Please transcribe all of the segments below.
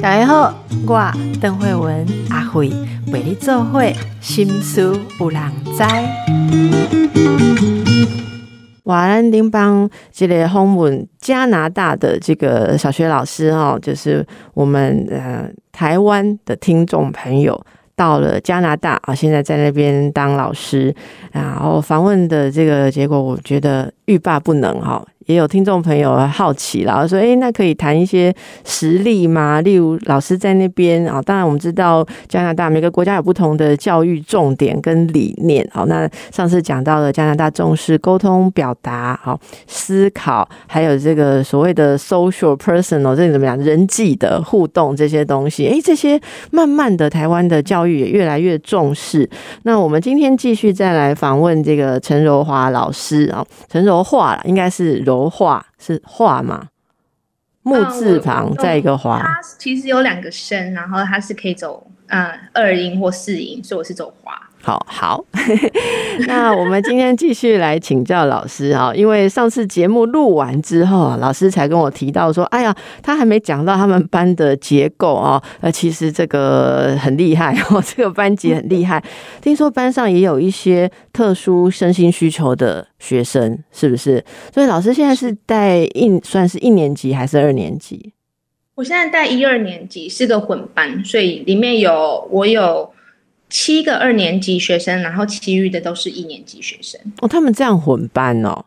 大家好，我邓慧文阿慧为你做会心思有人知。瓦兰丁邦这个访问加拿大的这个小学老师哦，就是我们呃台湾的听众朋友到了加拿大啊，现在在那边当老师，然后访问的这个结果，我觉得欲罢不能哈。也有听众朋友好奇了，说：“诶，那可以谈一些实例吗？例如老师在那边啊，当然我们知道加拿大每个国家有不同的教育重点跟理念。好，那上次讲到了加拿大重视沟通表达，好思考，还有这个所谓的 social personal，这怎么讲？人际的互动这些东西，诶，这些慢慢的台湾的教育也越来越重视。那我们今天继续再来访问这个陈柔华老师啊，陈柔华应该是柔。柔画是画吗？木字旁再一个花，它其实有两个声，然后它是可以走呃二音或四音，所以我是走花。好好，那我们今天继续来请教老师啊，因为上次节目录完之后，老师才跟我提到说，哎呀，他还没讲到他们班的结构啊，呃，其实这个很厉害哦，这个班级很厉害，听说班上也有一些特殊身心需求的学生，是不是？所以老师现在是带一算是一年级还是二年级？我现在带一二年级，是个混班，所以里面有我有。七个二年级学生，然后其余的都是一年级学生哦。他们这样混班哦。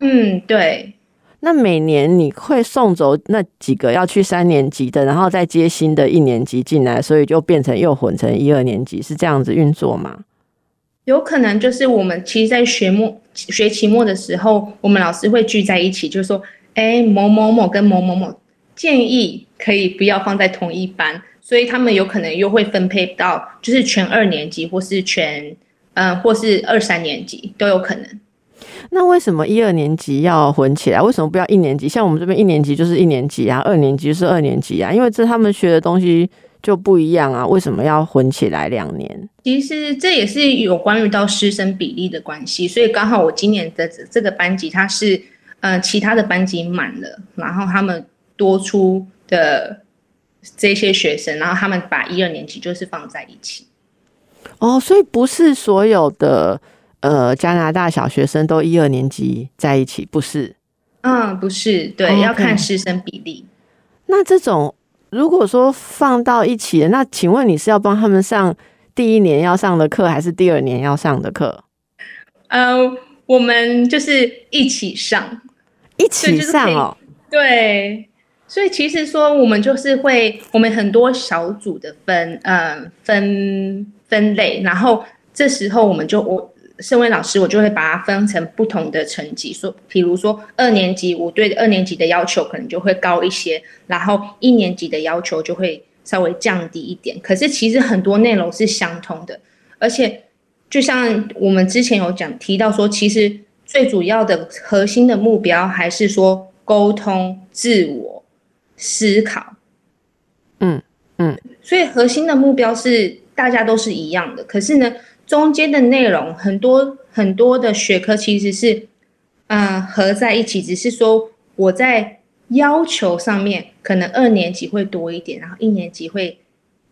嗯，对。那每年你会送走那几个要去三年级的，然后再接新的一年级进来，所以就变成又混成一二年级，是这样子运作吗？有可能就是我们其实，在学末学期末的时候，我们老师会聚在一起，就是说，哎，某某某跟某某某建议可以不要放在同一班。所以他们有可能又会分配到，就是全二年级，或是全，嗯，或是二三年级都有可能。那为什么一二年级要混起来？为什么不要一年级？像我们这边一年级就是一年级啊，二年级是二年级啊，因为这他们学的东西就不一样啊。为什么要混起来两年？其实这也是有关于到师生比例的关系。所以刚好我今年的这个班级，它是，嗯，其他的班级满了，然后他们多出的。这些学生，然后他们把一二年级就是放在一起。哦，所以不是所有的呃加拿大小学生都一二年级在一起，不是？嗯，不是，对，要看师生比例。那这种如果说放到一起，那请问你是要帮他们上第一年要上的课，还是第二年要上的课？呃，我们就是一起上，一起上哦，对。所以其实说，我们就是会，我们很多小组的分，嗯，分分类，然后这时候我们就，我身为老师，我就会把它分成不同的层级，说，比如说二年级，我对二年级的要求可能就会高一些，然后一年级的要求就会稍微降低一点。可是其实很多内容是相通的，而且就像我们之前有讲提到说，其实最主要的核心的目标还是说沟通自我。思考，嗯嗯，所以核心的目标是大家都是一样的，可是呢，中间的内容很多很多的学科其实是，嗯，合在一起，只是说我在要求上面可能二年级会多一点，然后一年级会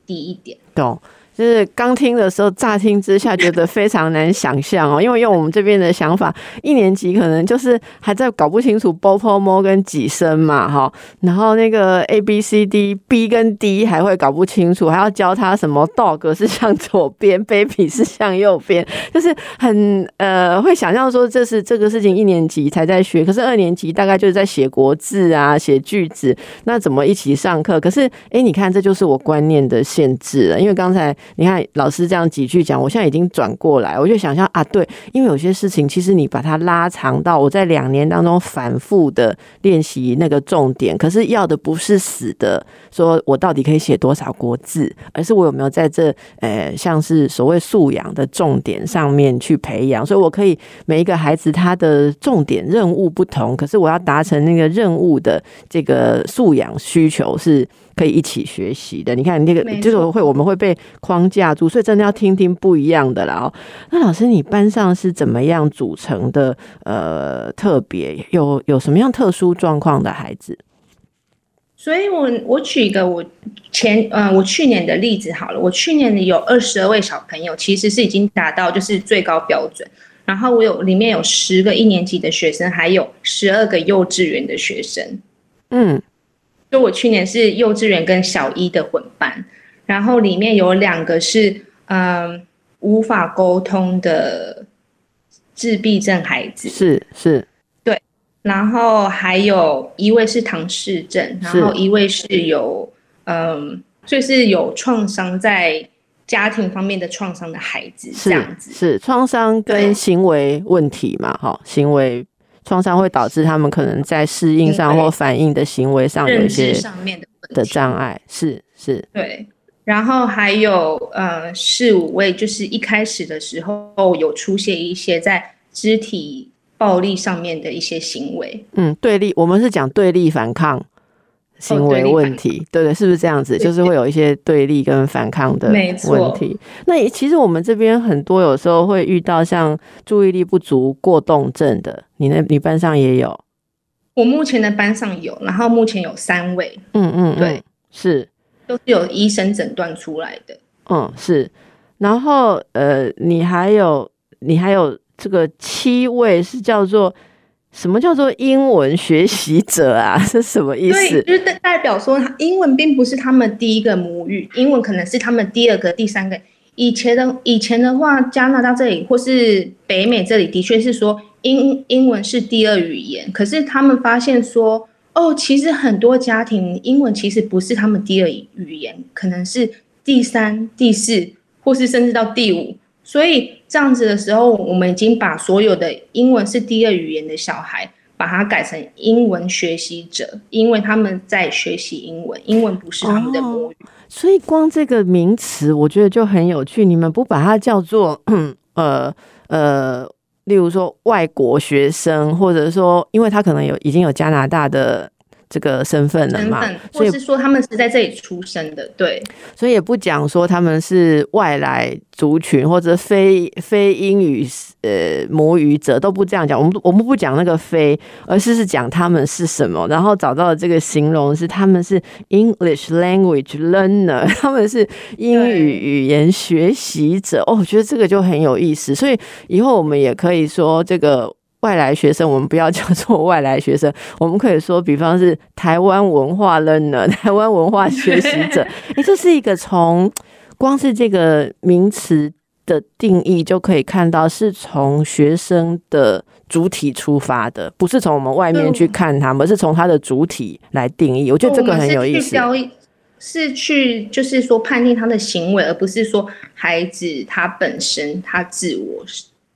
低一点，懂。就是刚听的时候，乍听之下觉得非常难想象哦，因为用我们这边的想法，一年级可能就是还在搞不清楚 b o p o mo 跟几声嘛，哈，然后那个 a b c d b 跟 d 还会搞不清楚，还要教他什么 dog 是向左边，baby 是向右边，就是很呃会想象说这是这个事情一年级才在学，可是二年级大概就是在写国字啊，写句子，那怎么一起上课？可是哎，你看这就是我观念的限制了，因为刚才。你看老师这样几句讲，我现在已经转过来，我就想象啊，对，因为有些事情其实你把它拉长到我在两年当中反复的练习那个重点，可是要的不是死的，说我到底可以写多少国字，而是我有没有在这呃像是所谓素养的重点上面去培养，所以我可以每一个孩子他的重点任务不同，可是我要达成那个任务的这个素养需求是。可以一起学习的，你看那个这个会我们会被框架住，所以真的要听听不一样的啦。哦，那老师，你班上是怎么样组成的？呃，特别有有什么样特殊状况的孩子？所以我我举一个我前呃我去年的例子好了，我去年有二十二位小朋友，其实是已经达到就是最高标准。然后我有里面有十个一年级的学生，还有十二个幼稚园的学生。嗯，就我去年是幼稚园跟小一的混班，然后里面有两个是嗯无法沟通的自闭症孩子，是是，对，然后还有一位是唐氏症，然后一位是有嗯，就是有创伤在。家庭方面的创伤的孩子，这样子是创伤跟行为问题嘛？哈，行为创伤会导致他们可能在适应上或反应的行为上有一些上面的的障碍，是是。对，然后还有呃四五位，就是一开始的时候有出现一些在肢体暴力上面的一些行为，嗯，对立，我们是讲对立反抗。行为问题，对对，是不是这样子？就是会有一些对立跟反抗的问题。那其实我们这边很多有时候会遇到像注意力不足过动症的，你那你班上也有？我目前的班上有，然后目前有三位。嗯嗯，对，是都是有医生诊断出来的。嗯，是。然后呃，你还有你还有这个七位是叫做。什么叫做英文学习者啊？是什么意思？就是代代表说，英文并不是他们第一个母语，英文可能是他们第二个、第三个。以前的以前的话，加拿大这里或是北美这里，的确是说英英文是第二语言。可是他们发现说，哦，其实很多家庭英文其实不是他们第二语言，可能是第三、第四，或是甚至到第五。所以这样子的时候，我们已经把所有的英文是第二语言的小孩，把它改成英文学习者，因为他们在学习英文，英文不是他们的母语。所以光这个名词，我觉得就很有趣。你们不把它叫做呃呃，例如说外国学生，或者说，因为他可能有已经有加拿大的。这个身份了嘛？或是说他们是在这里出生的，对，所以也不讲说他们是外来族群或者非非英语呃母语者都不这样讲。我们我们不讲那个非，而是是讲他们是什么，然后找到的这个形容是他们是 English language learner，他们是英语语言学习者。哦，我觉得这个就很有意思，所以以后我们也可以说这个。外来学生，我们不要叫做外来学生，我们可以说，比方是台湾文化 learner，台湾文化学习者。哎，这是一个从光是这个名词的定义就可以看到，是从学生的主体出发的，不是从我们外面去看他们，是从他的主体来定义。我觉得这个很有意思。是去就是说判定他的行为，而不是说孩子他本身他自我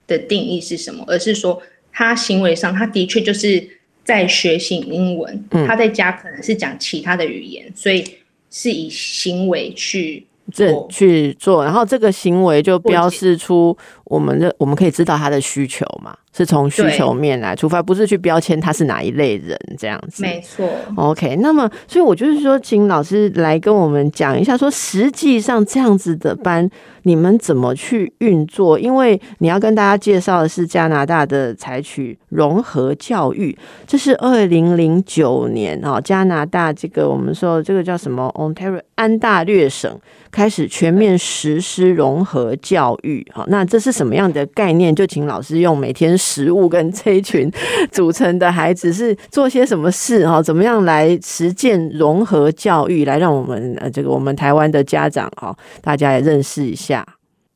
的定义是什么，而是说。他行为上，他的确就是在学习英文。嗯他在家可能是讲其他的语言，所以是以行为去这去做，然后这个行为就标示出我们的，我们可以知道他的需求嘛。是从需求面来出发，不是去标签他是哪一类人这样子。没错。OK，那么所以我就是说，请老师来跟我们讲一下，说实际上这样子的班，你们怎么去运作？因为你要跟大家介绍的是加拿大的采取融合教育，这是二零零九年啊，加拿大这个我们说这个叫什么 Ontario 安大略省开始全面实施融合教育。好，那这是什么样的概念？就请老师用每天。食物跟这一群组成的孩子是做些什么事哈？怎么样来实践融合教育，来让我们呃这个我们台湾的家长哈，大家也认识一下。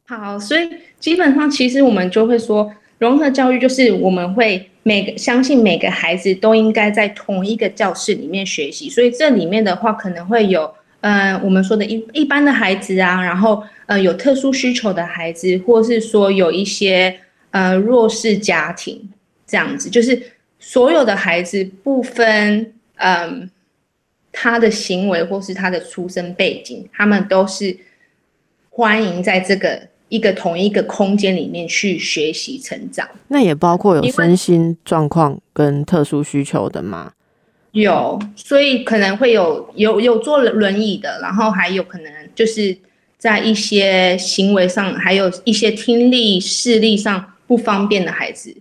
好，所以基本上其实我们就会说，融合教育就是我们会每个相信每个孩子都应该在同一个教室里面学习。所以这里面的话可能会有呃我们说的一一般的孩子啊，然后呃有特殊需求的孩子，或是说有一些。呃，弱势家庭这样子，就是所有的孩子不分，嗯，他的行为或是他的出生背景，他们都是欢迎在这个一个同一个空间里面去学习成长。那也包括有身心状况跟特殊需求的吗？有，所以可能会有有有坐轮椅的，然后还有可能就是在一些行为上，还有一些听力视力上。不方便的孩子，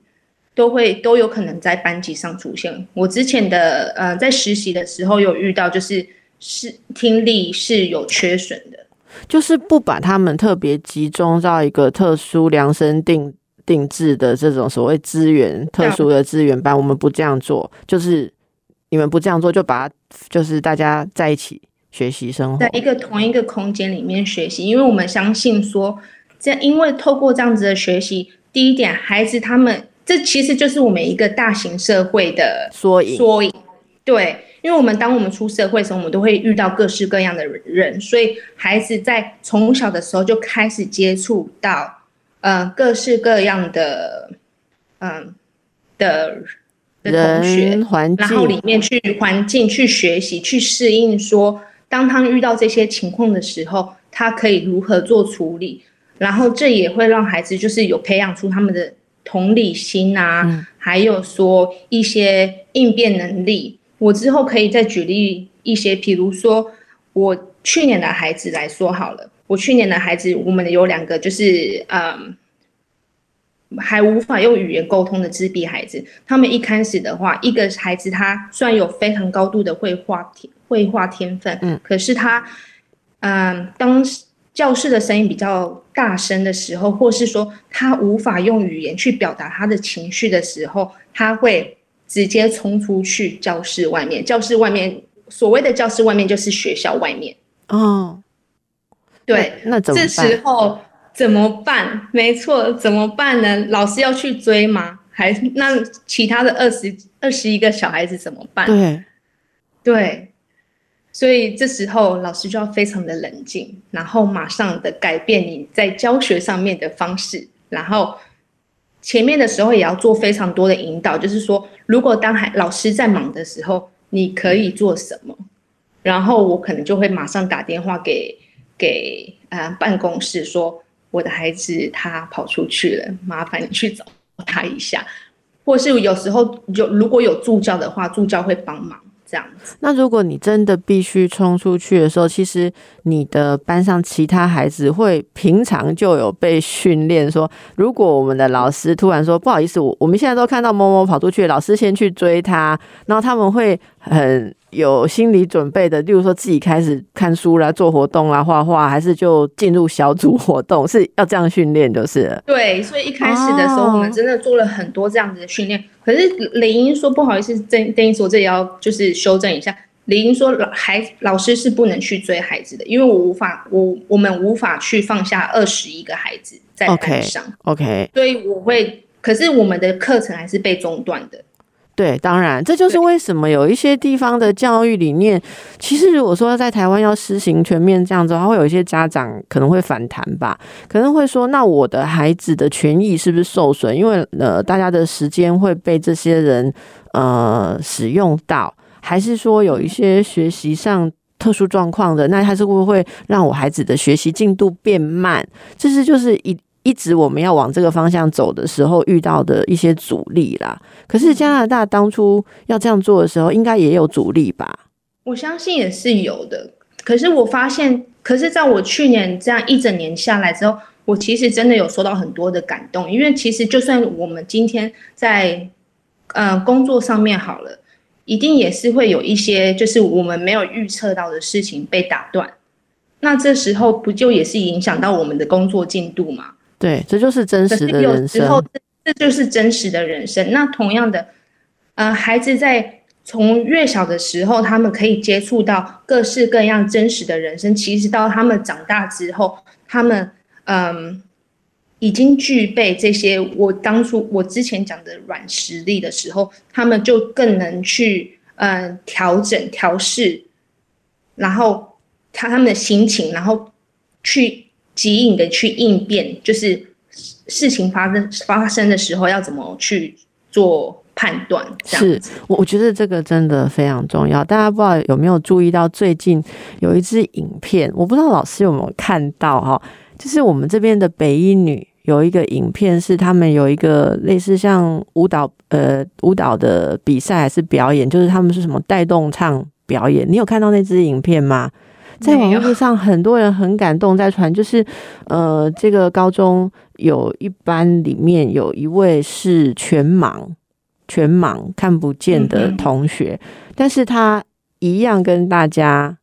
都会都有可能在班级上出现。我之前的呃在实习的时候有遇到，就是是听力是有缺损的，就是不把他们特别集中到一个特殊量身定定制的这种所谓资源特殊的资源班，我们不这样做，就是你们不这样做，就把它就是大家在一起学习生活，在一个同一个空间里面学习，因为我们相信说，这因为透过这样子的学习，第一点，孩子他们这其实就是我们一个大型社会的缩影。缩影，对，因为我们当我们出社会的时候，我们都会遇到各式各样的人，所以孩子在从小的时候就开始接触到，呃，各式各样的，嗯的的同学环境然后里，面去环境去学习去适应说，当他遇到这些情况的时候，他可以如何做处理，然后这也会让孩子就是有培养出他们的同理心啊，嗯还有说一些应变能力。我之后可以再举例一些，比如说我去年的孩子来说好了，我去年的孩子，我们有两个就是嗯。还无法用语言沟通的自闭孩子，他们一开始的话，一个孩子他虽然有非常高度的绘画天绘画天分，嗯，可是他，嗯，当教室的声音比较大声的时候，或是说他无法用语言去表达他的情绪的时候，他会直接冲出去教室外面。教室外面，所谓的教室外面就是学校外面。哦，对，那那怎么这时？候怎么办？没错，怎么办呢？老师要去追吗？还那其他的二十二十一个小孩子怎么办？对，对，所以这时候老师就要非常的冷静，然后马上的改变你在教学上面的方式，然后前面的时候也要做非常多的引导，就是说，如果当孩老师在忙的时候，你可以做什么？然后我可能就会马上打电话给给呃办公室说，我的孩子他跑出去了，麻烦你去找他一下，或是有时候有如果有助教的话，助教会帮忙这样子。那如果你真的必须冲出去的时候，其实你的班上其他孩子会平常就有被训练说，如果我们的老师突然说不好意思，我我们现在都看到某某跑出去，老师先去追他，然后他们会很有心理准备的，例如说自己开始看书啦、做活动啦、画画，还是就进入小组活动，是要这样训练就是了。对，所以一开始的时候，哦我们真的做了很多这样子的训练。可是李英说不好意思，邓邓英说这也要就是修正一下。李英说老孩老师是不能去追孩子的，因为我无法我我们无法去放下二十一个孩子在班上 OK，所以我会，可是我们的课程还是被中断的。对，当然，这就是为什么有一些地方的教育理念，其实如果说在台湾要施行全面这样子的话，会有一些家长可能会反弹吧，可能会说，那我的孩子的权益是不是受损？因为呃，大家的时间会被这些人呃使用到，还是说有一些学习上特殊状况的，那他是会不会让我孩子的学习进度变慢？这是就是一。一直我们要往这个方向走的时候遇到的一些阻力啦。可是加拿大当初要这样做的时候，应该也有阻力吧？我相信也是有的，可是我发现，可是在我去年这样一整年下来之后，我其实真的有收到很多的感动，因为其实就算我们今天在呃工作上面好了，一定也是会有一些就是我们没有预测到的事情被打断，那这时候不就也是影响到我们的工作进度吗？对，这就是真实的人生。时候这这就是真实的人生。那同样的，呃，孩子在从越小的时候，他们可以接触到各式各样真实的人生。其实到他们长大之后，他们嗯已经具备这些我当初我之前讲的软实力的时候，他们就更能去嗯、呃调整调试，然后他他们的心情，然后去急引的去应变，就是事情发生发生的时候要怎么去做判断，是我我觉得这个真的非常重要。大家不知道有没有注意到，最近有一支影片，我不知道老师有没有看到哈，就是我们这边的北一女有一个影片，是他们有一个类似像舞蹈呃舞蹈的比赛还是表演，就是他们是什么带动唱表演。你有看到那支影片吗？在网络上很多人很感动，在传，就是呃，这个高中有一班里面有一位是全盲，全盲看不见的同学，但是他一样跟大家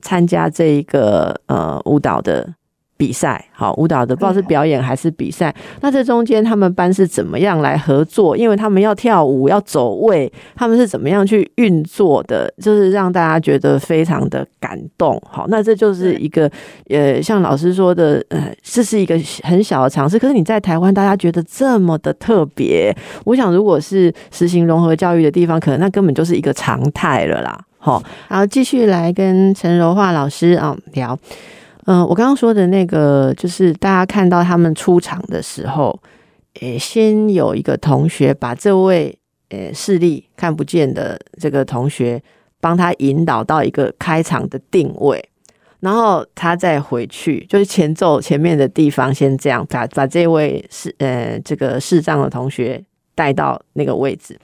参加这一个呃舞蹈的。比赛好，舞蹈的不知道是表演还是比赛。那这中间他们班是怎么样来合作？因为他们要跳舞要走位，他们是怎么样去运作的？就是让大家觉得非常的感动。好，那这就是一个呃，像老师说的，呃，这是一个很小的尝试。可是你在台湾，大家觉得这么的特别。我想，如果是实行融合教育的地方，可能那根本就是一个常态了啦。好，然后继续来跟陈柔化老师啊聊。嗯，我刚刚说的那个，就是大家看到他们出场的时候，诶，先有一个同学把这位诶视力看不见的这个同学帮他引导到一个开场的定位，然后他再回去，就是前奏前面的地方先这样把把这位视呃这个视障的同学带到那个位置。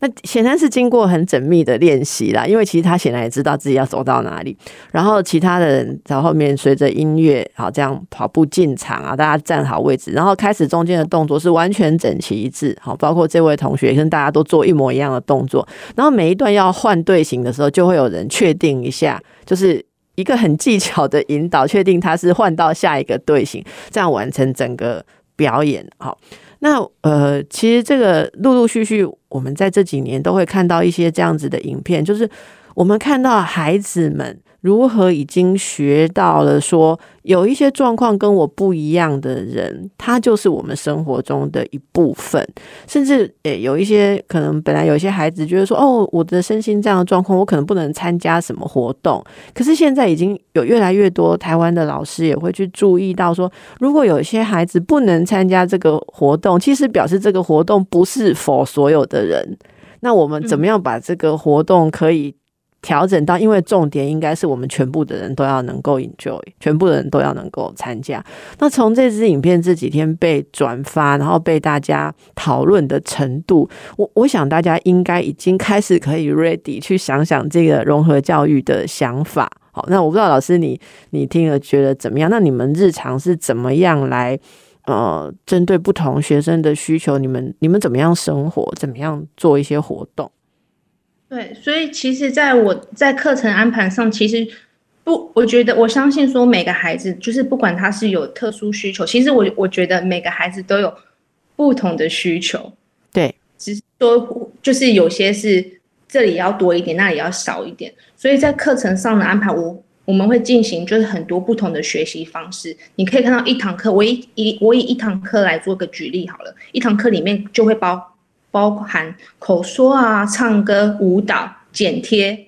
那显然是经过很缜密的练习啦，因为其实他显然也知道自己要走到哪里。然后其他的人在后面随着音乐，好这样跑步进场啊，大家站好位置，然后开始中间的动作是完全整齐一致。好，包括这位同学跟大家都做一模一样的动作。然后每一段要换队形的时候，就会有人确定一下，就是一个很技巧的引导，确定他是换到下一个队形，这样完成整个表演。好。那呃，其实这个陆陆续续，我们在这几年都会看到一些这样子的影片，就是我们看到孩子们。如何已经学到了说有一些状况跟我不一样的人，他就是我们生活中的一部分。甚至诶，有一些可能本来有一些孩子觉得说，哦，我的身心这样的状况，我可能不能参加什么活动。可是现在已经有越来越多台湾的老师也会去注意到说，如果有一些孩子不能参加这个活动，其实表示这个活动不是否所有的人。那我们怎么样把这个活动可以？调整到，因为重点应该是我们全部的人都要能够 enjoy，全部的人都要能够参加。那从这支影片这几天被转发，然后被大家讨论的程度，我我想大家应该已经开始可以 ready 去想想这个融合教育的想法。好，那我不知道老师你你听了觉得怎么样？那你们日常是怎么样来呃针对不同学生的需求？你们你们怎么样生活？怎么样做一些活动？对，所以其实，在我在课程安排上，其实不，我觉得我相信说每个孩子，就是不管他是有特殊需求，其实我我觉得每个孩子都有不同的需求。对，只是说就是有些是这里要多一点，那里要少一点。所以在课程上的安排，我我们会进行就是很多不同的学习方式。你可以看到一堂课，我以一我以一堂课来做个举例好了，一堂课里面就会包。包含口说啊、唱歌、舞蹈、剪贴，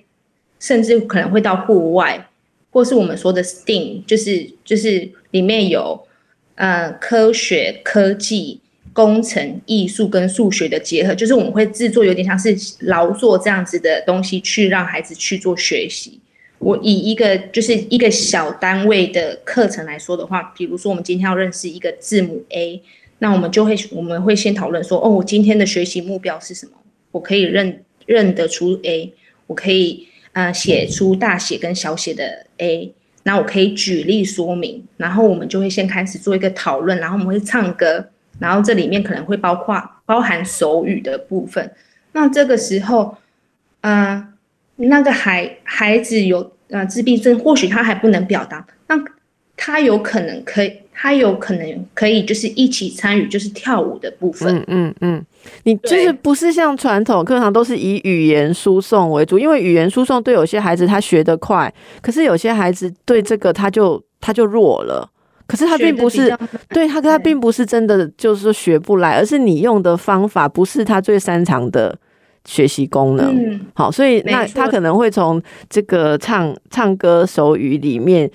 甚至可能会到户外，或是我们说的 STEAM，就是就是里面有呃科学、科技、工程、艺术跟数学的结合，就是我们会制作有点像是劳作这样子的东西，去让孩子去做学习。我以一个就是一个小单位的课程来说的话，比如说我们今天要认识一个字母 A。那我们就会，我们会先讨论说，哦，我今天的学习目标是什么？我可以认认得出 A，我可以呃写出大写跟小写的 A，那我可以举例说明，然后我们就会先开始做一个讨论，然后我们会唱歌，然后这里面可能会包括包含手语的部分。那这个时候，嗯，那个孩孩子有呃自闭症，或许他还不能表达，那他有可能可以。他有可能可以就是一起参与，就是跳舞的部分。嗯嗯嗯，你就是不是像传统课堂都是以语言输送为主，因为语言输送对有些孩子他学得快，可是有些孩子对这个他就他就弱了。可是他并不是对他他并不是真的就是说学不来，而是你用的方法不是他最擅长的学习功能。好，所以那他可能会从这个唱唱歌手语里面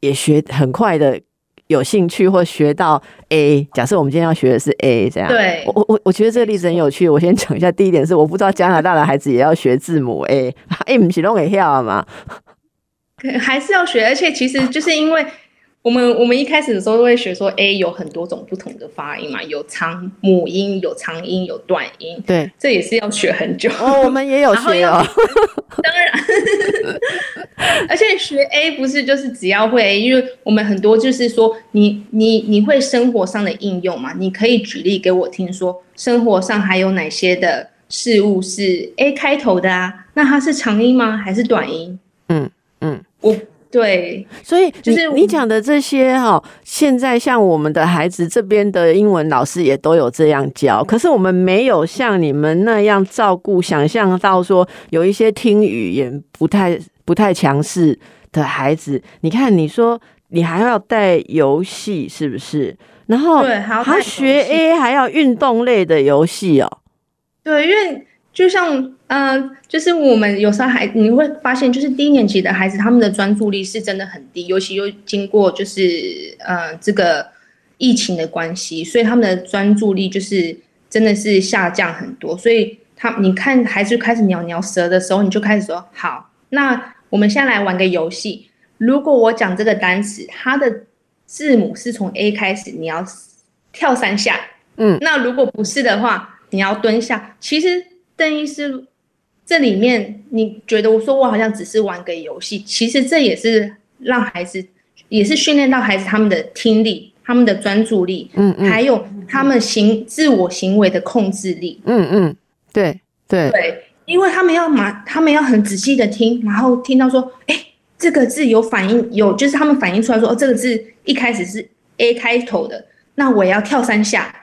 也学很快的。有兴趣或学到 A，假设我们今天要学的是 A，这样。对，我我我觉得这个例子很有趣。我先讲一下，第一点是我不知道加拿大的孩子也要学字母 A，A 不是拢会跳吗？还是要学，而且其实就是因为我们我们一开始的时候都会学说 A 有很多种不同的发音嘛，有长母音，有长音，有短音。对，这也是要学很久。哦，我们也有学哦。当然，而且学 A 不是就是只要会 A，因为我们很多就是说你你你会生活上的应用嘛，你可以举例给我听，说生活上还有哪些的事物是 A 开头的啊？那它是长音吗？还是短音？嗯嗯，我。对，所以就是你讲的这些哈，现在像我们的孩子这边的英文老师也都有这样教，可是我们没有像你们那样照顾，想象到说有一些听语言不太不太强势的孩子，你看你说你还要带游戏是不是？然后对，还学 A 还要运动类的游戏哦。对，因为就像。嗯，就是我们有时候还你会发现，就是低年级的孩子，他们的专注力是真的很低，尤其又经过就是呃这个疫情的关系，所以他们的专注力就是真的是下降很多。所以他你看孩子开始鸟鸟舌的时候，你就开始说好，那我们先来玩个游戏。如果我讲这个单词，它的字母是从 A 开始，你要跳三下。嗯，那如果不是的话，你要蹲下。其实邓医师。这里面你觉得我说我好像只是玩个游戏，其实这也是让孩子，也是训练到孩子他们的听力、他们的专注力，嗯嗯，还有他们行自我行为的控制力，嗯嗯，对对对，因为他们要马，他们要很仔细的听，然后听到说，哎，这个字有反应，有就是他们反应出来说，哦，这个字一开始是 A 开头的，那我要跳三下。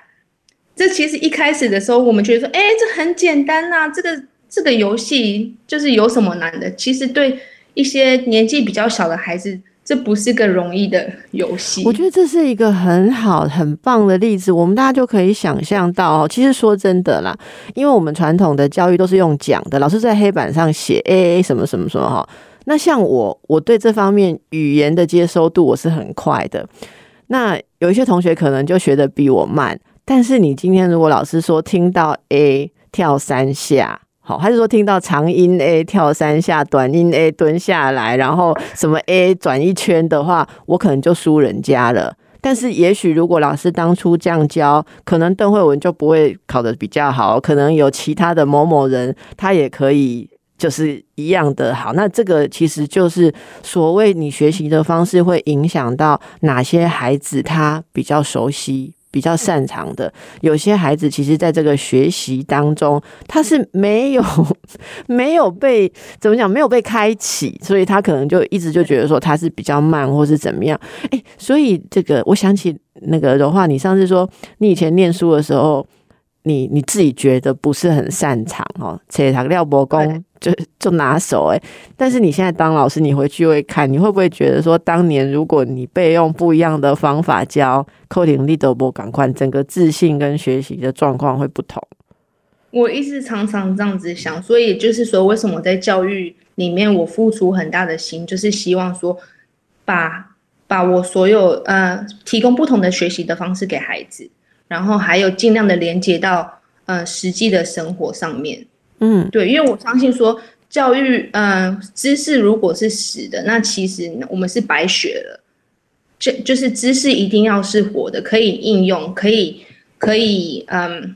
这其实一开始的时候，我们觉得说，哎，这很简单呐，这个。这个游戏就是有什么难的？其实对一些年纪比较小的孩子，这不是个容易的游戏。我觉得这是一个很好、很棒的例子，我们大家就可以想象到哦。其实说真的啦，因为我们传统的教育都是用讲的，老师在黑板上写 A A 什么什么什么哈。那像我，我对这方面语言的接收度我是很快的。那有一些同学可能就学的比我慢，但是你今天如果老师说听到 A 跳三下。好，还是说听到长音 A 跳三下，短音 A 蹲下来，然后什么 A 转一圈的话，我可能就输人家了。但是也许如果老师当初这样教，可能邓慧文就不会考得比较好，可能有其他的某某人他也可以就是一样的好。那这个其实就是所谓你学习的方式会影响到哪些孩子他比较熟悉。比较擅长的，有些孩子其实在这个学习当中，他是没有 没有被怎么讲，没有被开启，所以他可能就一直就觉得说他是比较慢，或是怎么样。哎，所以这个我想起那个的话，你上次说你以前念书的时候。你你自己觉得不是很擅长哦，且他廖伯公就就拿手哎，但是你现在当老师，你回去会看，你会不会觉得说，当年如果你被用不一样的方法教，扣点力都不赶快，整个自信跟学习的状况会不同？我一直常常这样子想，所以就是说，为什么在教育里面我付出很大的心，就是希望说，把把我所有呃提供不同的学习的方式给孩子。然后还有尽量的连接到呃实际的生活上面，嗯，对，因为我相信说教育，嗯，知识如果是死的，那其实我们是白学了，就就是知识一定要是活的，可以应用，可以可以，嗯。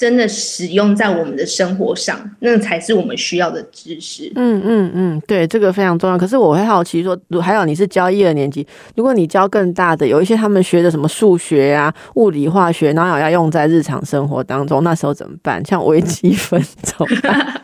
真的使用在我们的生活上，那才是我们需要的知识。嗯嗯嗯，对，这个非常重要。可是我会好奇说，还有你是教一二年级，如果你教更大的，有一些他们学的什么数学啊、物理、化学，然后要用在日常生活当中，那时候怎么办？像微积分怎么办？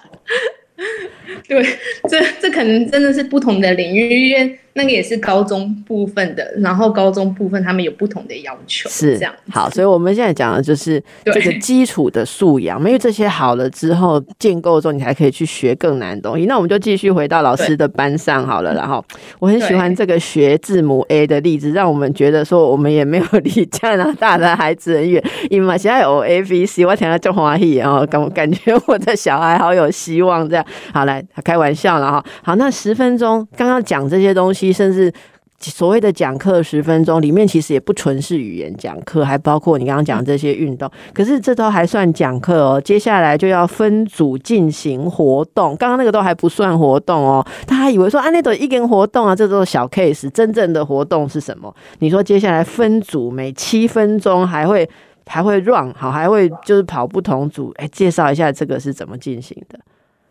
对，这这可能真的是不同的领域，因为那个也是高中部分的，然后高中部分他们有不同的要求，是这样。好，所以我们现在讲的就是这个基础的素养，因为这些好了之后，建构之后你才可以去学更难的东西。那我们就继续回到老师的班上好了。然后我很喜欢这个学字母 A 的例子，让我们觉得说我们也没有离加拿大的孩子很远。因为现在有 A B C，我听到就欢喜哦，感感觉我的小孩好有希望。这样，好来。开玩笑了哈，好，那十分钟刚刚讲这些东西，甚至所谓的讲课十分钟里面，其实也不纯是语言讲课，还包括你刚刚讲这些运动。可是这都还算讲课哦，接下来就要分组进行活动。刚刚那个都还不算活动哦，他还以为说啊，那都一根活动啊，这都是小 case。真正的活动是什么？你说接下来分组，每七分钟还会还会 run 好，还会就是跑不同组。哎，介绍一下这个是怎么进行的？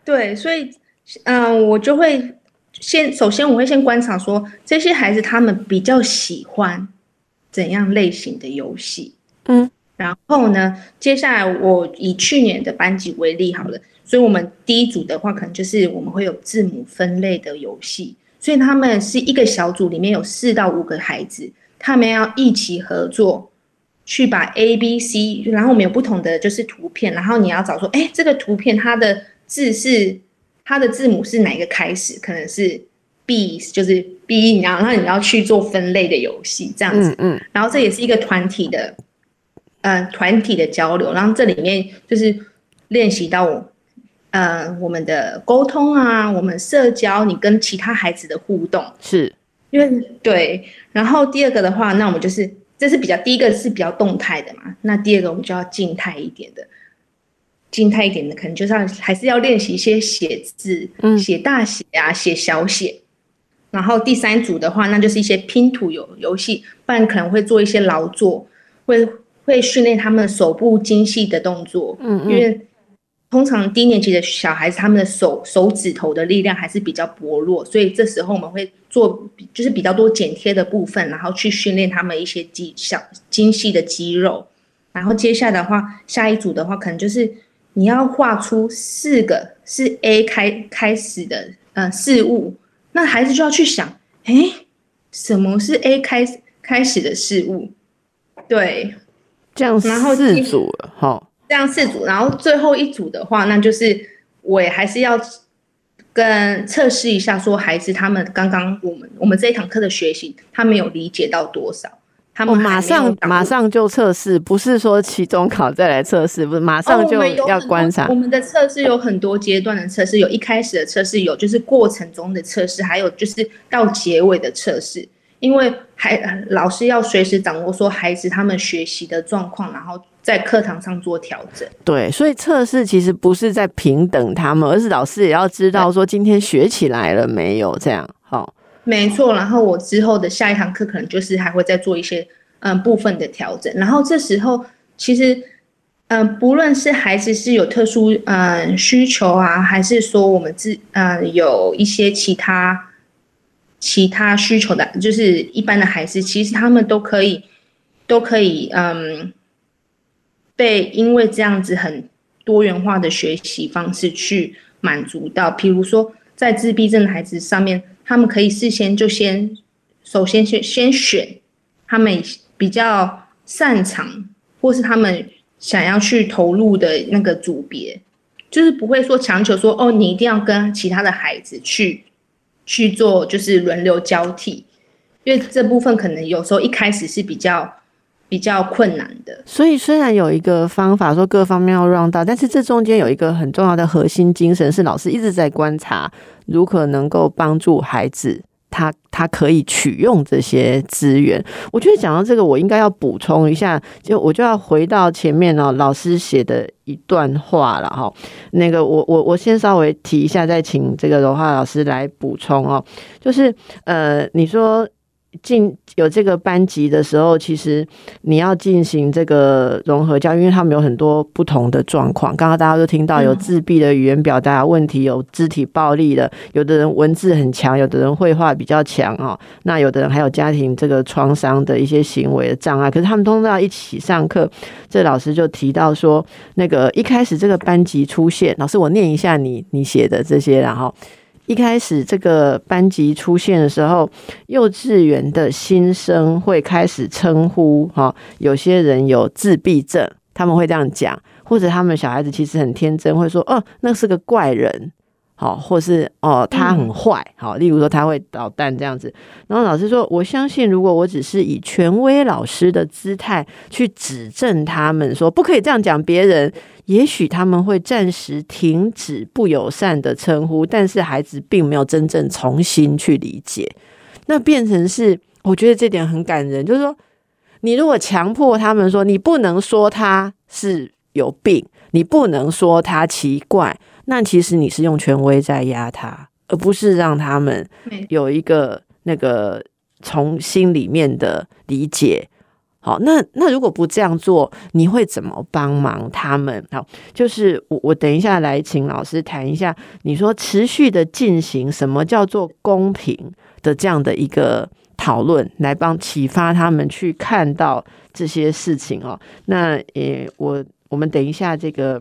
对，所以。嗯，我就会先首先我会先观察说这些孩子他们比较喜欢怎样类型的游戏，嗯，然后呢，接下来我以去年的班级为例好了，所以我们第一组的话，可能就是我们会有字母分类的游戏，所以他们是一个小组里面有四到五个孩子，他们要一起合作。去把 A、B、C，然后我们有不同的就是图片，然后你要找说，哎，这个图片它的字是它的字母是哪一个开始？可能是 B，就是 B，然后你要去做分类的游戏这样子，嗯嗯，然后这也是一个团体的，嗯，团体的交流，然后这里面就是练习到我，呃，我们的沟通啊，我们社交，你跟其他孩子的互动，是因为对，然后第二个的话，那我们就是。这是比较第一个是比较动态的嘛，那第二个我们就要静态一点的，静态一点的可能就是还是要练习一些写字，嗯，写大写啊，写小写。然后第三组的话，那就是一些拼图游游戏，不然可能会做一些劳作，会会训练他们手部精细的动作，嗯嗯，因为。通常低年级的小孩子，他们的手手指头的力量还是比较薄弱，所以这时候我们会做就是比较多剪贴的部分，然后去训练他们一些肌小精细的肌肉。然后接下来的话，下一组的话，可能就是你要画出四个是 A 开开始的呃事物，那孩子就要去想，哎，什么是 A 开开始的事物？对，这样然后四组了哈。这样四组，然后最后一组的话，那就是我也还是要跟测试一下，说孩子他们刚刚我们我们这一堂课的学习，他们有理解到多少？他们马上马上就测试，不是说期中考再来测试，不是马上就要观察。我们的测试有很多阶段的测试，有一开始的测试，有就是过程中的测试，还有就是到结尾的测试。因为孩老师要随时掌握说孩子他们学习的状况，然后在课堂上做调整。对，所以测试其实不是在平等他们，而是老师也要知道说今天学起来了没有这样。好，没错。然后我之后的下一堂课可能就是还会再做一些嗯部分的调整。然后这时候其实嗯，不论是孩子是有特殊嗯需求啊，还是说我们自嗯有一些其他。其他需求的，就是一般的孩子，其实他们都可以，都可以，嗯，被因为这样子很多元化的学习方式去满足到。比如说，在自闭症的孩子上面，他们可以事先就先，首先先先选他们比较擅长，或是他们想要去投入的那个组别，就是不会说强求说，哦，你一定要跟其他的孩子去。去做就是轮流交替，因为这部分可能有时候一开始是比较比较困难的。所以虽然有一个方法说各方面要让到，但是这中间有一个很重要的核心精神是老师一直在观察，如何能够帮助孩子。他他可以取用这些资源，我觉得讲到这个，我应该要补充一下，就我就要回到前面哦，老师写的一段话了哈。那个我我我先稍微提一下，再请这个柔化老师来补充哦。就是呃，你说。进有这个班级的时候，其实你要进行这个融合教育，因为他们有很多不同的状况。刚刚大家都听到有自闭的语言表达问题，有肢体暴力的，有的人文字很强，有的人绘画比较强哦。那有的人还有家庭这个创伤的一些行为的障碍，可是他们通常要一起上课。这老师就提到说，那个一开始这个班级出现，老师我念一下你你写的这些，然后。一开始这个班级出现的时候，幼稚园的新生会开始称呼哈，有些人有自闭症，他们会这样讲，或者他们小孩子其实很天真，会说哦，那是个怪人。好，或是哦，他很坏，好，例如说他会捣蛋这样子。然后老师说，我相信如果我只是以权威老师的姿态去指正他们，说不可以这样讲别人，也许他们会暂时停止不友善的称呼，但是孩子并没有真正重新去理解。那变成是，我觉得这点很感人，就是说，你如果强迫他们说，你不能说他是有病，你不能说他奇怪。那其实你是用权威在压他，而不是让他们有一个那个从心里面的理解好，那那如果不这样做，你会怎么帮忙他们？好，就是我我等一下来请老师谈一下，你说持续的进行什么叫做公平的这样的一个讨论，来帮启发他们去看到这些事情哦。那也我我们等一下这个。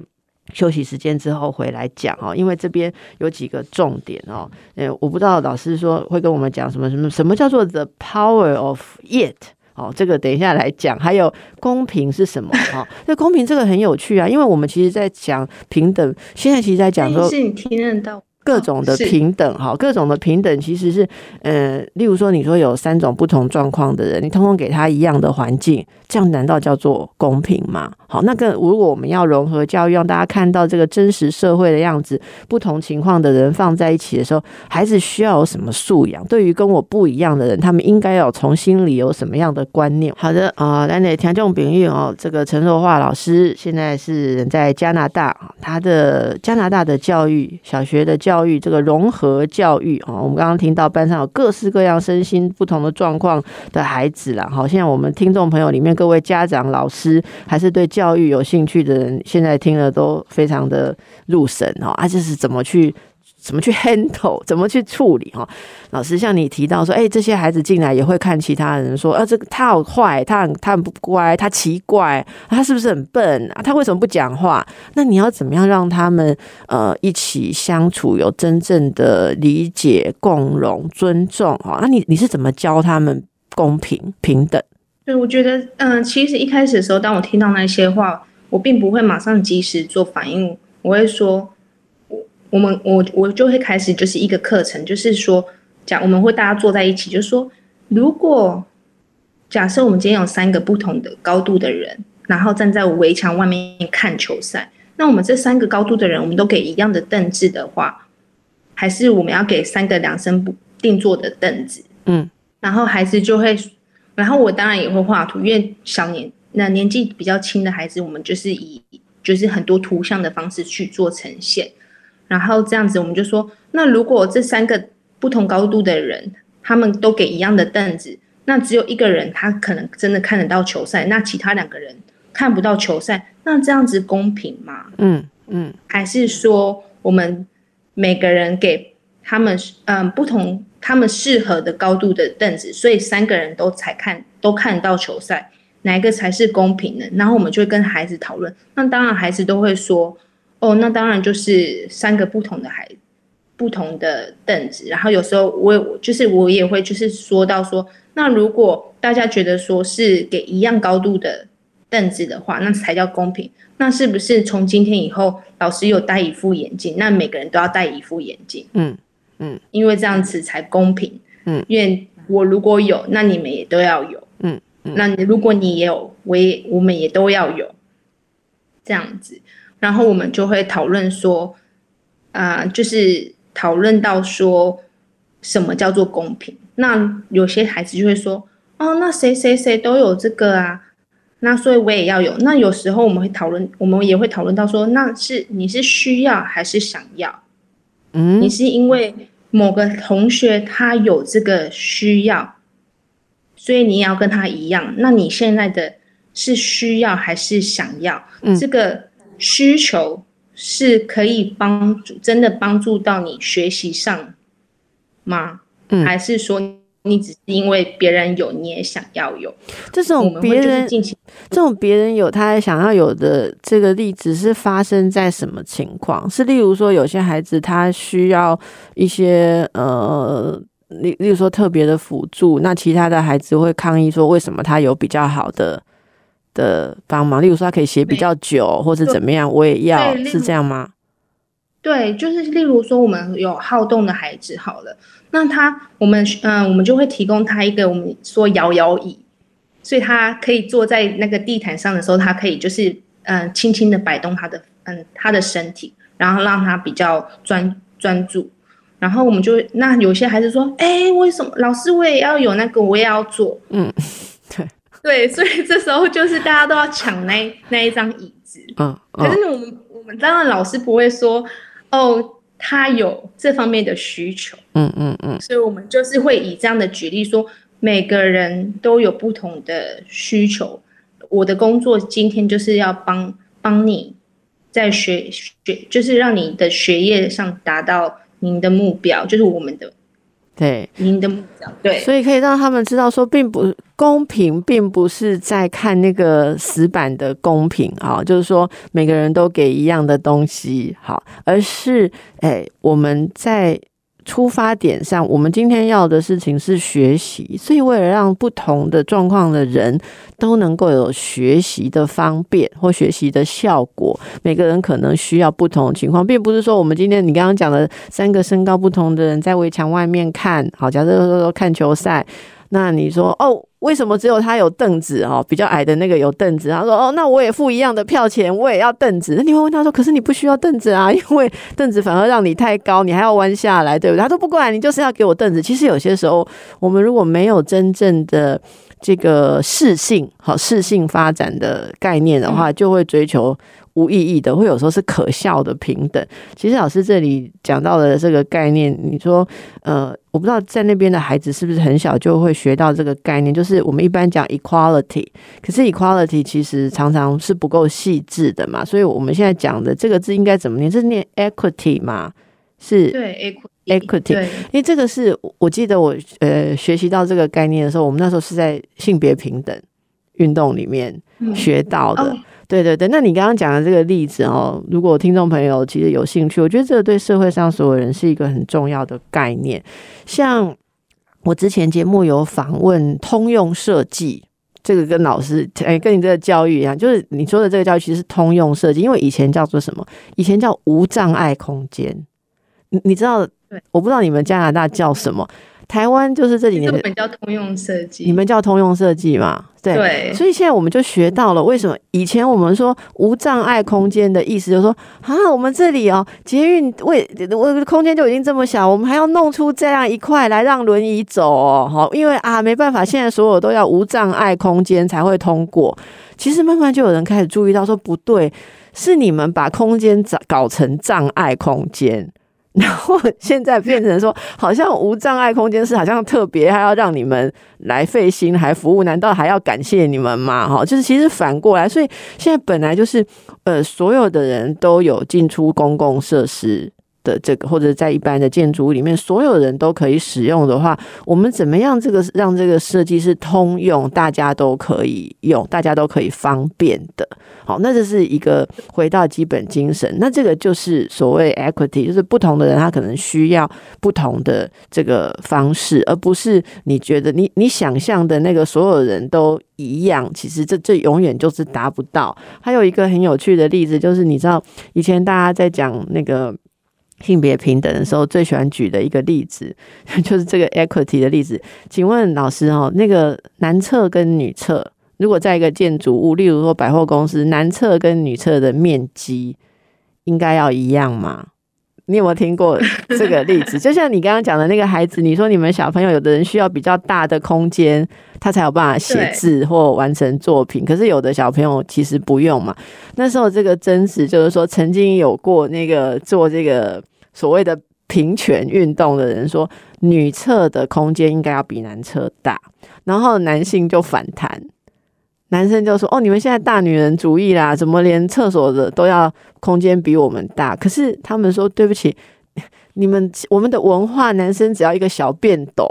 休息时间之后回来讲哦，因为这边有几个重点哦。呃，我不知道老师说会跟我们讲什么什么什么叫做 the power of it 哦，这个等一下来讲。还有公平是什么？哈，那公平这个很有趣啊，因为我们其实在讲平等，现在其实在讲说是你听得到。各种的平等，哈，各种的平等其实是，呃，例如说，你说有三种不同状况的人，你通通给他一样的环境，这样难道叫做公平吗？好，那个如果我们要融合教育，让大家看到这个真实社会的样子，不同情况的人放在一起的时候，孩子需要有什么素养？对于跟我不一样的人，他们应该要从心里有什么样的观念？好的啊，来来听众朋友哦，这个陈若华老师现在是人在加拿大，他的加拿大的教育，小学的教。教育这个融合教育啊，我们刚刚听到班上有各式各样身心不同的状况的孩子了。好，现在我们听众朋友里面各位家长、老师，还是对教教育有兴趣的人，现在听了都非常的入神哦。啊，这是怎么去？怎么去 handle？怎么去处理？哈，老师像你提到说，哎，这些孩子进来也会看其他人说，啊，这个他好坏，他很他很不乖，他奇怪，他是不是很笨啊？他为什么不讲话？那你要怎么样让他们呃一起相处，有真正的理解、共融、尊重？哈，那你你是怎么教他们公平平等？对，我觉得，嗯，其实一开始的时候，当我听到那些话，我并不会马上及时做反应，我会说。我我们我我就会开始就是一个课程，就是说讲我们会大家坐在一起，就是说如果假设我们今天有三个不同的高度的人，然后站在围墙外面看球赛，那我们这三个高度的人，我们都给一样的凳子的话，还是我们要给三个量身不定做的凳子？嗯，然后孩子就会，然后我当然也会画图，因为小年那年纪比较轻的孩子，我们就是以就是很多图像的方式去做呈现。然后这样子，我们就说，那如果这三个不同高度的人，他们都给一样的凳子，那只有一个人他可能真的看得到球赛，那其他两个人看不到球赛，那这样子公平吗？嗯嗯，还是说我们每个人给他们嗯不同他们适合的高度的凳子，所以三个人都才看都看得到球赛，哪一个才是公平的？然后我们就会跟孩子讨论，那当然孩子都会说。哦，那当然就是三个不同的孩，不同的凳子。然后有时候我就是我也会就是说到说，那如果大家觉得说是给一样高度的凳子的话，那才叫公平。那是不是从今天以后，老师有戴一副眼镜，那每个人都要戴一副眼镜？嗯嗯，因为这样子才公平。嗯，因为我如果有，那你们也都要有。嗯嗯，那如果你也有，我也我们也都要有，这样子。然后我们就会讨论说，啊，就是讨论到说，什么叫做公平？那有些孩子就会说，哦，那谁谁谁都有这个啊，那所以我也要有。那有时候我们会讨论，我们也会讨论到说，那是你是需要还是想要？嗯，你是因为某个同学他有这个需要，所以你也要跟他一样。那你现在的是需要还是想要？这个。需求是可以帮助真的帮助到你学习上吗？嗯，还是说你只是因为别人有你也想要有？这种别人这种别人有他想要有的这个例子是发生在什么情况？是例如说有些孩子他需要一些呃，例例如说特别的辅助，那其他的孩子会抗议说为什么他有比较好的？的帮忙，例如说他可以写比较久，或者怎么样，我也要是这样吗？对，就是例如说我们有好动的孩子，好了，那他我们嗯，我们就会提供他一个我们说摇摇椅，所以他可以坐在那个地毯上的时候，他可以就是嗯，轻轻的摆动他的嗯他的身体，然后让他比较专专注。然后我们就那有些孩子说，哎，为什么老师我也要有那个，我也要做，嗯，对。对，所以这时候就是大家都要抢那那一张椅子。嗯，可是我们我们当然老师不会说，哦，他有这方面的需求。嗯嗯嗯。所以我们就是会以这样的举例说，每个人都有不同的需求。我的工作今天就是要帮帮你，在学学，就是让你的学业上达到您的目标，就是我们的。对，您的目标对，所以可以让他们知道说，并不公平，并不是在看那个死板的公平啊，就是说每个人都给一样的东西好，而是哎，我们在。出发点上，我们今天要的事情是学习，所以为了让不同的状况的人都能够有学习的方便或学习的效果，每个人可能需要不同的情况，并不是说我们今天你刚刚讲的三个身高不同的人在围墙外面看，好，假设说看球赛。那你说哦，为什么只有他有凳子哈？比较矮的那个有凳子。他说哦，那我也付一样的票钱，我也要凳子。那你会问他说，可是你不需要凳子啊，因为凳子反而让你太高，你还要弯下来，对不对？他说不管，你就是要给我凳子。其实有些时候，我们如果没有真正的这个适性好适性发展的概念的话，就会追求。无意义的，会有时候是可笑的平等。其实老师这里讲到的这个概念，你说，呃，我不知道在那边的孩子是不是很小就会学到这个概念，就是我们一般讲 equality，可是 equality 其实常常是不够细致的嘛。所以我们现在讲的这个字应该怎么念？是念 equity 吗？是对 equity，因为这个是我记得我呃学习到这个概念的时候，我们那时候是在性别平等运动里面学到的。对对对，那你刚刚讲的这个例子哦，如果听众朋友其实有兴趣，我觉得这个对社会上所有人是一个很重要的概念。像我之前节目有访问通用设计，这个跟老师哎，跟你这个教育一样，就是你说的这个教育其实是通用设计，因为以前叫做什么？以前叫无障碍空间。你你知道？我不知道你们加拿大叫什么。台湾就是这几年，我们叫通用设计，你们叫通用设计嘛？对，所以现在我们就学到了为什么以前我们说无障碍空间的意思，就是说啊，我们这里哦，捷运为我空间就已经这么小，我们还要弄出这样一块来让轮椅走哦，好，因为啊没办法，现在所有都要无障碍空间才会通过。其实慢慢就有人开始注意到说不对，是你们把空间搞搞成障碍空间。然后现在变成说，好像无障碍空间是好像特别，还要让你们来费心还服务，难道还要感谢你们吗？哈，就是其实反过来，所以现在本来就是，呃，所有的人都有进出公共设施。的这个，或者在一般的建筑物里面，所有人都可以使用的话，我们怎么样这个让这个设计是通用，大家都可以用，大家都可以方便的。好，那这是一个回到基本精神。那这个就是所谓 equity，就是不同的人他可能需要不同的这个方式，而不是你觉得你你想象的那个所有人都一样。其实这这永远就是达不到。还有一个很有趣的例子，就是你知道以前大家在讲那个。性别平等的时候，最喜欢举的一个例子 就是这个 equity 的例子。请问老师哦，那个男厕跟女厕，如果在一个建筑物，例如说百货公司，男厕跟女厕的面积应该要一样吗？你有没有听过这个例子？就像你刚刚讲的那个孩子，你说你们小朋友有的人需要比较大的空间，他才有办法写字或完成作品，可是有的小朋友其实不用嘛。那时候这个真实就是说，曾经有过那个做这个所谓的平权运动的人说，女厕的空间应该要比男厕大，然后男性就反弹。男生就说：“哦，你们现在大女人主义啦，怎么连厕所的都要空间比我们大？可是他们说对不起，你们我们的文化，男生只要一个小便斗。”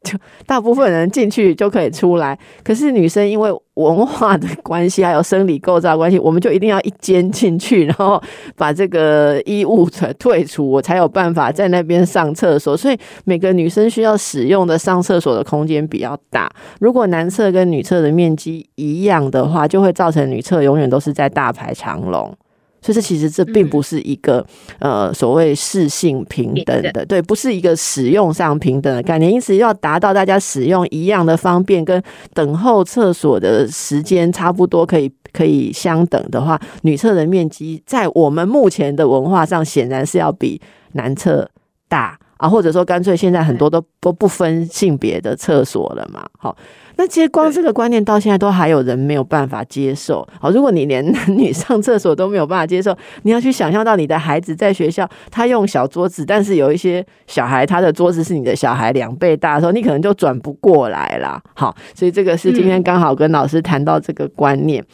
就大部分人进去就可以出来，可是女生因为文化的关系，还有生理构造关系，我们就一定要一间进去，然后把这个衣物退退出，我才有办法在那边上厕所。所以每个女生需要使用的上厕所的空间比较大。如果男厕跟女厕的面积一样的话，就会造成女厕永远都是在大排长龙。所以这其实这并不是一个呃所谓适性平等的，对，不是一个使用上平等的概念。因此要达到大家使用一样的方便，跟等候厕所的时间差不多，可以可以相等的话，女厕的面积在我们目前的文化上显然是要比男厕大。啊，或者说干脆现在很多都都不分性别的厕所了嘛，好。那其实光这个观念到现在都还有人没有办法接受。好，如果你连 男女上厕所都没有办法接受，你要去想象到你的孩子在学校，他用小桌子，但是有一些小孩他的桌子是你的小孩两倍大的时候，你可能就转不过来啦。好，所以这个是今天刚好跟老师谈到这个观念。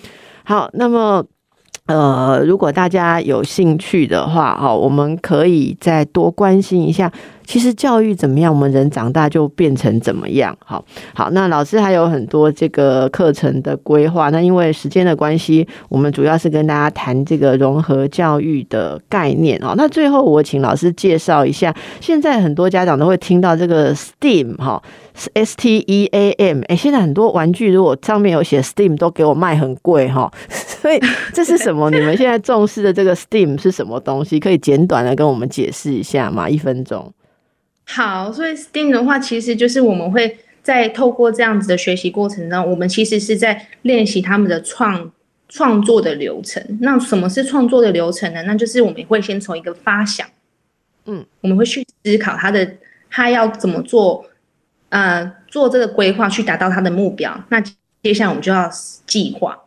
好，那么。呃，如果大家有兴趣的话，哈，我们可以再多关心一下。其实教育怎么样，我们人长大就变成怎么样。好，好，那老师还有很多这个课程的规划。那因为时间的关系，我们主要是跟大家谈这个融合教育的概念哦。那最后我请老师介绍一下，现在很多家长都会听到这个 STEAM 哈。S T E A M，哎，现在很多玩具如果上面有写 Steam，都给我卖很贵哈，所以这是什么？你们现在重视的这个 Steam 是什么东西？可以简短的跟我们解释一下吗？一分钟。好，所以 Steam 的话，其实就是我们会在透过这样子的学习过程中，我们其实是在练习他们的创创作的流程。那什么是创作的流程呢？那就是我们会先从一个发想，嗯，我们会去思考他的他要怎么做。呃，做这个规划去达到他的目标，那接下来我们就要计划，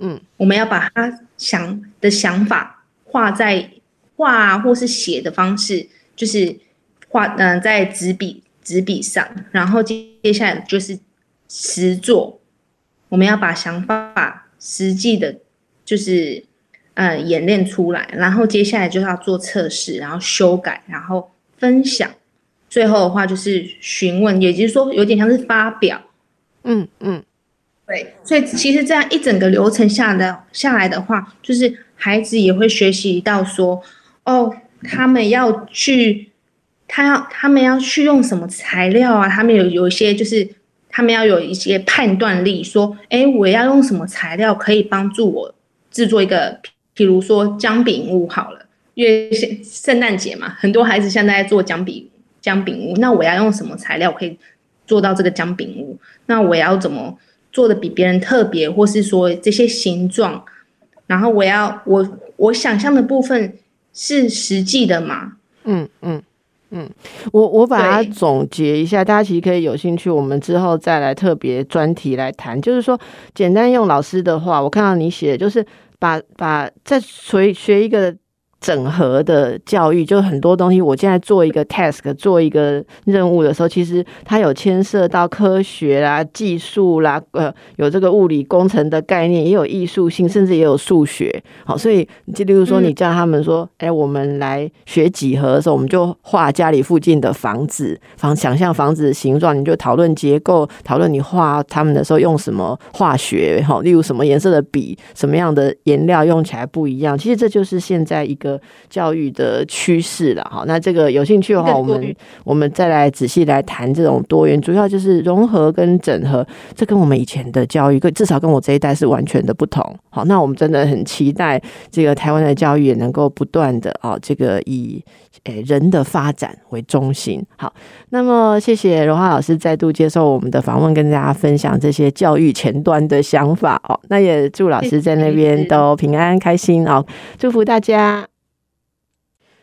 嗯，我们要把他想的想法画在画或是写的方式，就是画嗯在纸笔纸笔上，然后接接下来就是实做，我们要把想法实际的，就是呃演练出来，然后接下来就是要做测试，然后修改，然后分享。最后的话就是询问，也就是说有点像是发表，嗯嗯，对，所以其实这样一整个流程下的下来的话，就是孩子也会学习到说，哦，他们要去，他要他们要去用什么材料啊？他们有有一些就是他们要有一些判断力，说，哎，我要用什么材料可以帮助我制作一个，比如说姜饼屋好了，因为圣圣诞节嘛，很多孩子现在在做姜饼。姜饼屋，那我要用什么材料可以做到这个姜饼屋？那我要怎么做的比别人特别，或是说这些形状？然后我要我我想象的部分是实际的吗？嗯嗯，我我把它总结一下，大家其实可以有兴趣，我们之后再来特别专题来谈。就是说，简单用老师的话，我看到你写，就是把把在学学一个。整合的教育就很多东西。我现在做一个 task，做一个任务的时候，其实它有牵涉到科学啦、技术啦，呃，有这个物理工程的概念，也有艺术性，甚至也有数学。好，所以就例如说，你叫他们说，哎，我们来学几何的时候，我们就画家里附近的房子，房想象房子的形状，你就讨论结构，讨论你画他们的时候用什么化学，哈，例如什么颜色的笔，什么样的颜料用起来不一样。其实这就是现在一个。教育的趋势了哈，那这个有兴趣的话，我们我们再来仔细来谈这种多元，主要就是融合跟整合，这跟我们以前的教育，跟至少跟我这一代是完全的不同。好，那我们真的很期待这个台湾的教育也能够不断的啊，这个以诶人的发展为中心。好，那么谢谢荣华老师再度接受我们的访问，跟大家分享这些教育前端的想法哦。那也祝老师在那边都平安开心哦，祝福大家。